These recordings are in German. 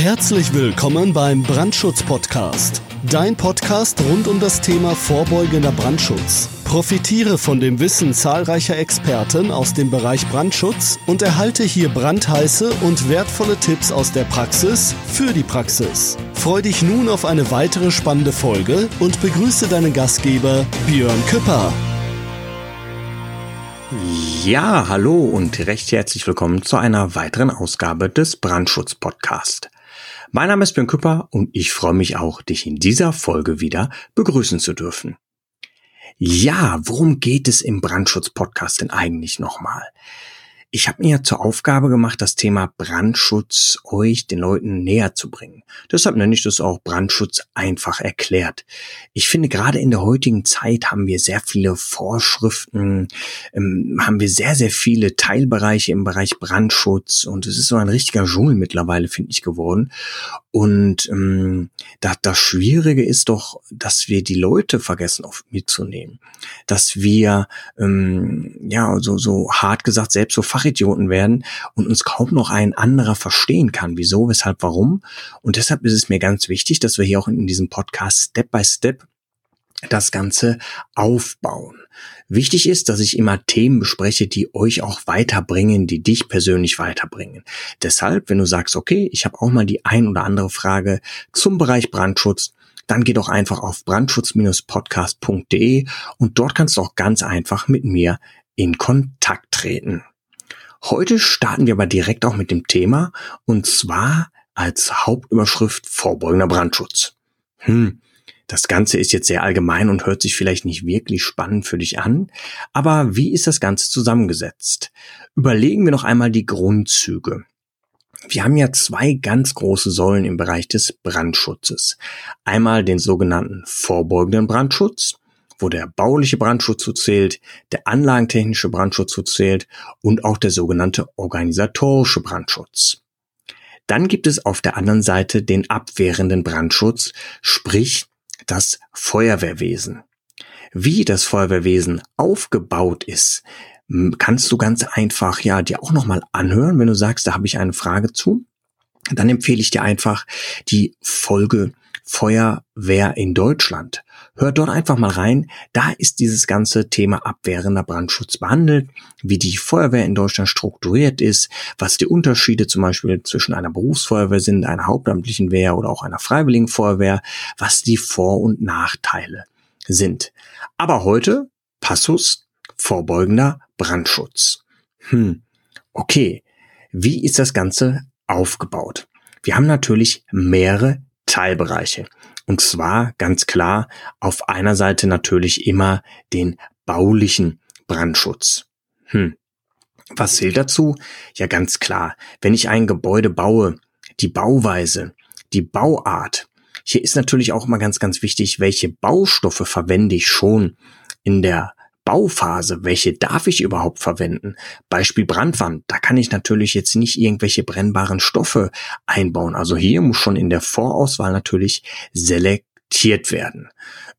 Herzlich willkommen beim Brandschutz-Podcast. Dein Podcast rund um das Thema vorbeugender Brandschutz. Profitiere von dem Wissen zahlreicher Experten aus dem Bereich Brandschutz und erhalte hier brandheiße und wertvolle Tipps aus der Praxis für die Praxis. Freu dich nun auf eine weitere spannende Folge und begrüße deinen Gastgeber Björn Küpper. Ja, hallo und recht herzlich willkommen zu einer weiteren Ausgabe des Brandschutz Podcast. Mein Name ist Björn Küpper und ich freue mich auch, dich in dieser Folge wieder begrüßen zu dürfen. Ja, worum geht es im Brandschutz Podcast denn eigentlich nochmal? Ich habe mir zur Aufgabe gemacht, das Thema Brandschutz euch, den Leuten näher zu bringen. Deshalb nenne ich das auch Brandschutz einfach erklärt. Ich finde, gerade in der heutigen Zeit haben wir sehr viele Vorschriften, ähm, haben wir sehr, sehr viele Teilbereiche im Bereich Brandschutz und es ist so ein richtiger Dschungel mittlerweile, finde ich, geworden. Und ähm, das, das Schwierige ist doch, dass wir die Leute vergessen, oft mitzunehmen. Dass wir, ähm, ja, so, so hart gesagt, selbst so Fachidioten werden und uns kaum noch ein anderer verstehen kann. Wieso, weshalb, warum? Und deshalb ist es mir ganz wichtig, dass wir hier auch in diesem Podcast Step by Step das Ganze aufbauen. Wichtig ist, dass ich immer Themen bespreche, die euch auch weiterbringen, die dich persönlich weiterbringen. Deshalb, wenn du sagst, okay, ich habe auch mal die ein oder andere Frage zum Bereich Brandschutz, dann geh doch einfach auf brandschutz-podcast.de und dort kannst du auch ganz einfach mit mir in Kontakt treten. Heute starten wir aber direkt auch mit dem Thema und zwar als Hauptüberschrift vorbeugender Brandschutz. Hm, das Ganze ist jetzt sehr allgemein und hört sich vielleicht nicht wirklich spannend für dich an, aber wie ist das Ganze zusammengesetzt? Überlegen wir noch einmal die Grundzüge. Wir haben ja zwei ganz große Säulen im Bereich des Brandschutzes. Einmal den sogenannten vorbeugenden Brandschutz wo der bauliche Brandschutz zu zählt, der anlagentechnische Brandschutz zu zählt und auch der sogenannte organisatorische Brandschutz. Dann gibt es auf der anderen Seite den abwehrenden Brandschutz, sprich das Feuerwehrwesen. Wie das Feuerwehrwesen aufgebaut ist, kannst du ganz einfach ja dir auch nochmal anhören, wenn du sagst, da habe ich eine Frage zu. Dann empfehle ich dir einfach die Folge Feuerwehr in Deutschland. Hört dort einfach mal rein. Da ist dieses ganze Thema abwehrender Brandschutz behandelt, wie die Feuerwehr in Deutschland strukturiert ist, was die Unterschiede zum Beispiel zwischen einer Berufsfeuerwehr sind, einer hauptamtlichen Wehr oder auch einer freiwilligen Feuerwehr, was die Vor- und Nachteile sind. Aber heute Passus vorbeugender Brandschutz. Hm, okay. Wie ist das Ganze aufgebaut? Wir haben natürlich mehrere Teilbereiche. Und zwar ganz klar auf einer Seite natürlich immer den baulichen Brandschutz. Hm. Was zählt dazu? Ja, ganz klar. Wenn ich ein Gebäude baue, die Bauweise, die Bauart. Hier ist natürlich auch mal ganz, ganz wichtig, welche Baustoffe verwende ich schon in der Bauphase, welche darf ich überhaupt verwenden? Beispiel Brandwand, da kann ich natürlich jetzt nicht irgendwelche brennbaren Stoffe einbauen. Also hier muss schon in der Vorauswahl natürlich selektiert werden.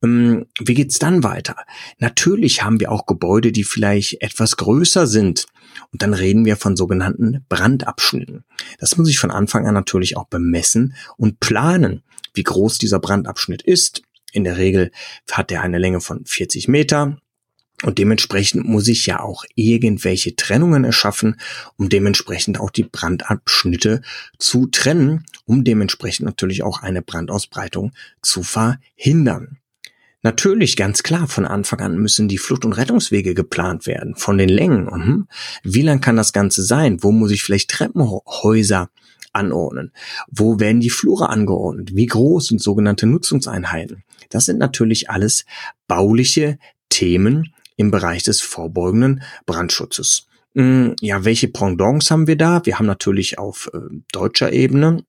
Ähm, wie geht's dann weiter? Natürlich haben wir auch Gebäude, die vielleicht etwas größer sind. Und dann reden wir von sogenannten Brandabschnitten. Das muss ich von Anfang an natürlich auch bemessen und planen, wie groß dieser Brandabschnitt ist. In der Regel hat er eine Länge von 40 Meter und dementsprechend muss ich ja auch irgendwelche Trennungen erschaffen, um dementsprechend auch die Brandabschnitte zu trennen, um dementsprechend natürlich auch eine Brandausbreitung zu verhindern. Natürlich, ganz klar, von Anfang an müssen die Flucht- und Rettungswege geplant werden, von den Längen. Mhm. Wie lang kann das Ganze sein? Wo muss ich vielleicht Treppenhäuser anordnen? Wo werden die Flure angeordnet? Wie groß sind sogenannte Nutzungseinheiten? Das sind natürlich alles bauliche Themen, im Bereich des vorbeugenden Brandschutzes. Hm, ja, welche Pendants haben wir da? Wir haben natürlich auf äh, deutscher Ebene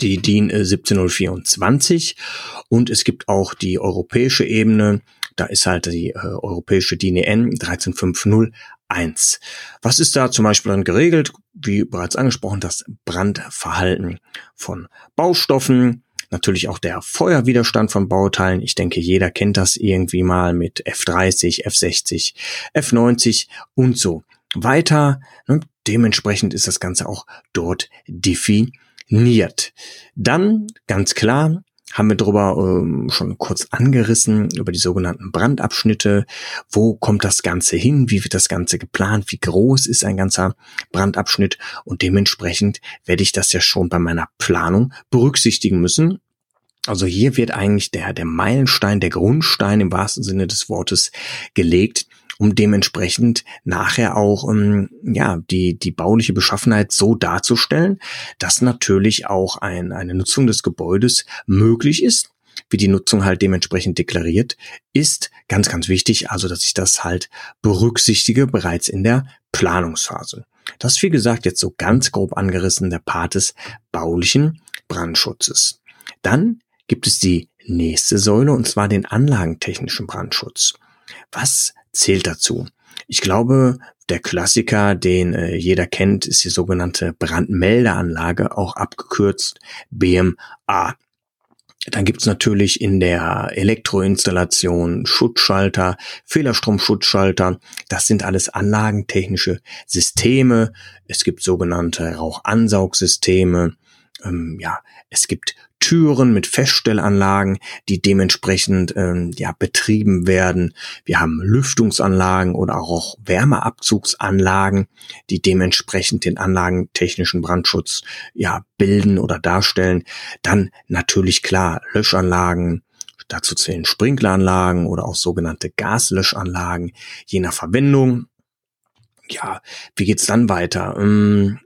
die DIN 17024 und es gibt auch die europäische Ebene, da ist halt die äh, europäische DIN EN 13501. Was ist da zum Beispiel dann geregelt? Wie bereits angesprochen, das Brandverhalten von Baustoffen, Natürlich auch der Feuerwiderstand von Bauteilen. Ich denke, jeder kennt das irgendwie mal mit F30, F60, F90 und so weiter. Und dementsprechend ist das Ganze auch dort definiert. Dann ganz klar haben wir darüber ähm, schon kurz angerissen, über die sogenannten Brandabschnitte. Wo kommt das Ganze hin? Wie wird das Ganze geplant? Wie groß ist ein ganzer Brandabschnitt? Und dementsprechend werde ich das ja schon bei meiner Planung berücksichtigen müssen. Also hier wird eigentlich der, der Meilenstein, der Grundstein im wahrsten Sinne des Wortes gelegt, um dementsprechend nachher auch ähm, ja die die bauliche Beschaffenheit so darzustellen, dass natürlich auch ein, eine Nutzung des Gebäudes möglich ist wie die Nutzung halt dementsprechend deklariert ist, ganz, ganz wichtig, also dass ich das halt berücksichtige bereits in der Planungsphase. Das wie gesagt jetzt so ganz grob angerissen der Part des baulichen Brandschutzes. Dann gibt es die nächste Säule und zwar den anlagentechnischen Brandschutz. Was zählt dazu? Ich glaube, der Klassiker, den äh, jeder kennt, ist die sogenannte Brandmeldeanlage, auch abgekürzt BMA. Dann gibt's natürlich in der Elektroinstallation Schutzschalter, Fehlerstromschutzschalter. Das sind alles anlagentechnische Systeme. Es gibt sogenannte Rauchansaugsysteme. Ähm, ja, es gibt Türen mit Feststellanlagen, die dementsprechend ähm, ja betrieben werden. Wir haben Lüftungsanlagen oder auch Wärmeabzugsanlagen, die dementsprechend den anlagentechnischen Brandschutz ja bilden oder darstellen. Dann natürlich klar Löschanlagen, dazu zählen Sprinkleranlagen oder auch sogenannte Gaslöschanlagen, je nach Verwendung. Ja, wie geht's dann weiter? Ähm,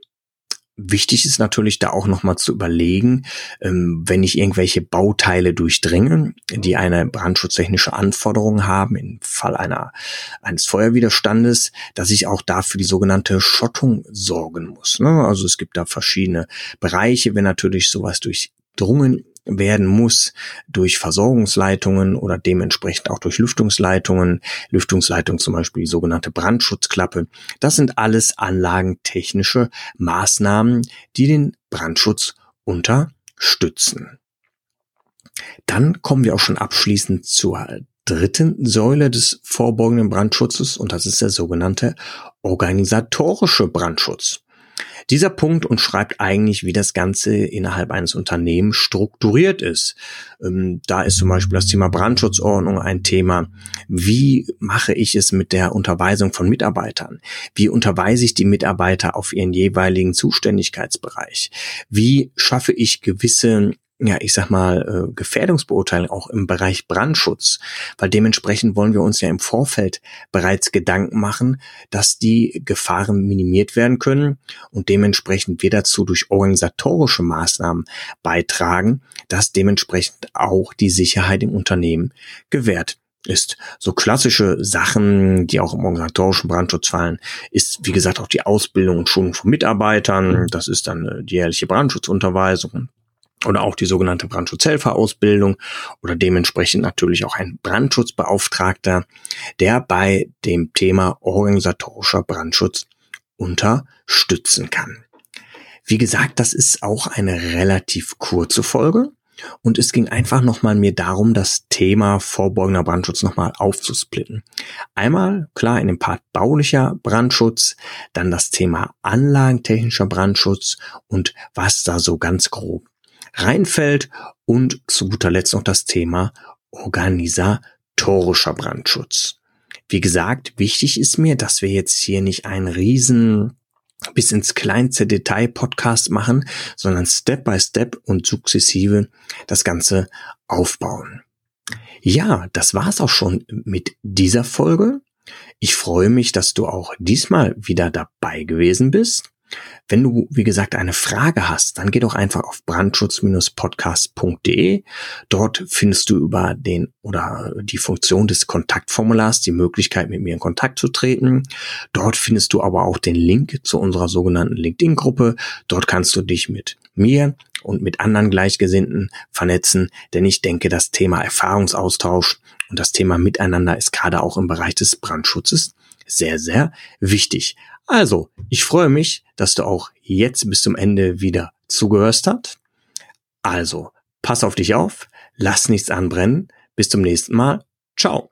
Wichtig ist natürlich da auch nochmal zu überlegen, ähm, wenn ich irgendwelche Bauteile durchdringe, die eine brandschutztechnische Anforderung haben, im Fall einer, eines Feuerwiderstandes, dass ich auch dafür die sogenannte Schottung sorgen muss. Ne? Also es gibt da verschiedene Bereiche, wenn natürlich sowas durchdrungen werden muss durch Versorgungsleitungen oder dementsprechend auch durch Lüftungsleitungen. Lüftungsleitung zum Beispiel die sogenannte Brandschutzklappe. Das sind alles anlagentechnische Maßnahmen, die den Brandschutz unterstützen. Dann kommen wir auch schon abschließend zur dritten Säule des vorbeugenden Brandschutzes und das ist der sogenannte organisatorische Brandschutz. Dieser Punkt umschreibt eigentlich, wie das Ganze innerhalb eines Unternehmens strukturiert ist. Ähm, da ist zum Beispiel das Thema Brandschutzordnung ein Thema. Wie mache ich es mit der Unterweisung von Mitarbeitern? Wie unterweise ich die Mitarbeiter auf ihren jeweiligen Zuständigkeitsbereich? Wie schaffe ich gewisse ja, ich sag mal, äh, Gefährdungsbeurteilung auch im Bereich Brandschutz, weil dementsprechend wollen wir uns ja im Vorfeld bereits Gedanken machen, dass die Gefahren minimiert werden können und dementsprechend wir dazu durch organisatorische Maßnahmen beitragen, dass dementsprechend auch die Sicherheit im Unternehmen gewährt ist. So klassische Sachen, die auch im organisatorischen Brandschutz fallen, ist wie gesagt auch die Ausbildung und Schulung von Mitarbeitern. Das ist dann äh, die jährliche Brandschutzunterweisung, oder auch die sogenannte Brandschutzhelferausbildung oder dementsprechend natürlich auch ein Brandschutzbeauftragter, der bei dem Thema organisatorischer Brandschutz unterstützen kann. Wie gesagt, das ist auch eine relativ kurze Folge und es ging einfach nochmal mir darum, das Thema vorbeugender Brandschutz nochmal aufzusplitten. Einmal, klar, in dem Part baulicher Brandschutz, dann das Thema anlagentechnischer Brandschutz und was da so ganz grob reinfällt und zu guter Letzt noch das Thema organisatorischer Brandschutz. Wie gesagt, wichtig ist mir, dass wir jetzt hier nicht einen riesen bis ins kleinste Detail Podcast machen, sondern Step by Step und sukzessive das Ganze aufbauen. Ja, das war's auch schon mit dieser Folge. Ich freue mich, dass du auch diesmal wieder dabei gewesen bist. Wenn du, wie gesagt, eine Frage hast, dann geh doch einfach auf brandschutz-podcast.de. Dort findest du über den oder die Funktion des Kontaktformulars die Möglichkeit, mit mir in Kontakt zu treten. Dort findest du aber auch den Link zu unserer sogenannten LinkedIn-Gruppe. Dort kannst du dich mit mir und mit anderen Gleichgesinnten vernetzen, denn ich denke, das Thema Erfahrungsaustausch und das Thema Miteinander ist gerade auch im Bereich des Brandschutzes sehr, sehr wichtig. Also, ich freue mich, dass du auch jetzt bis zum Ende wieder zugehört hast. Also, pass auf dich auf, lass nichts anbrennen. Bis zum nächsten Mal. Ciao.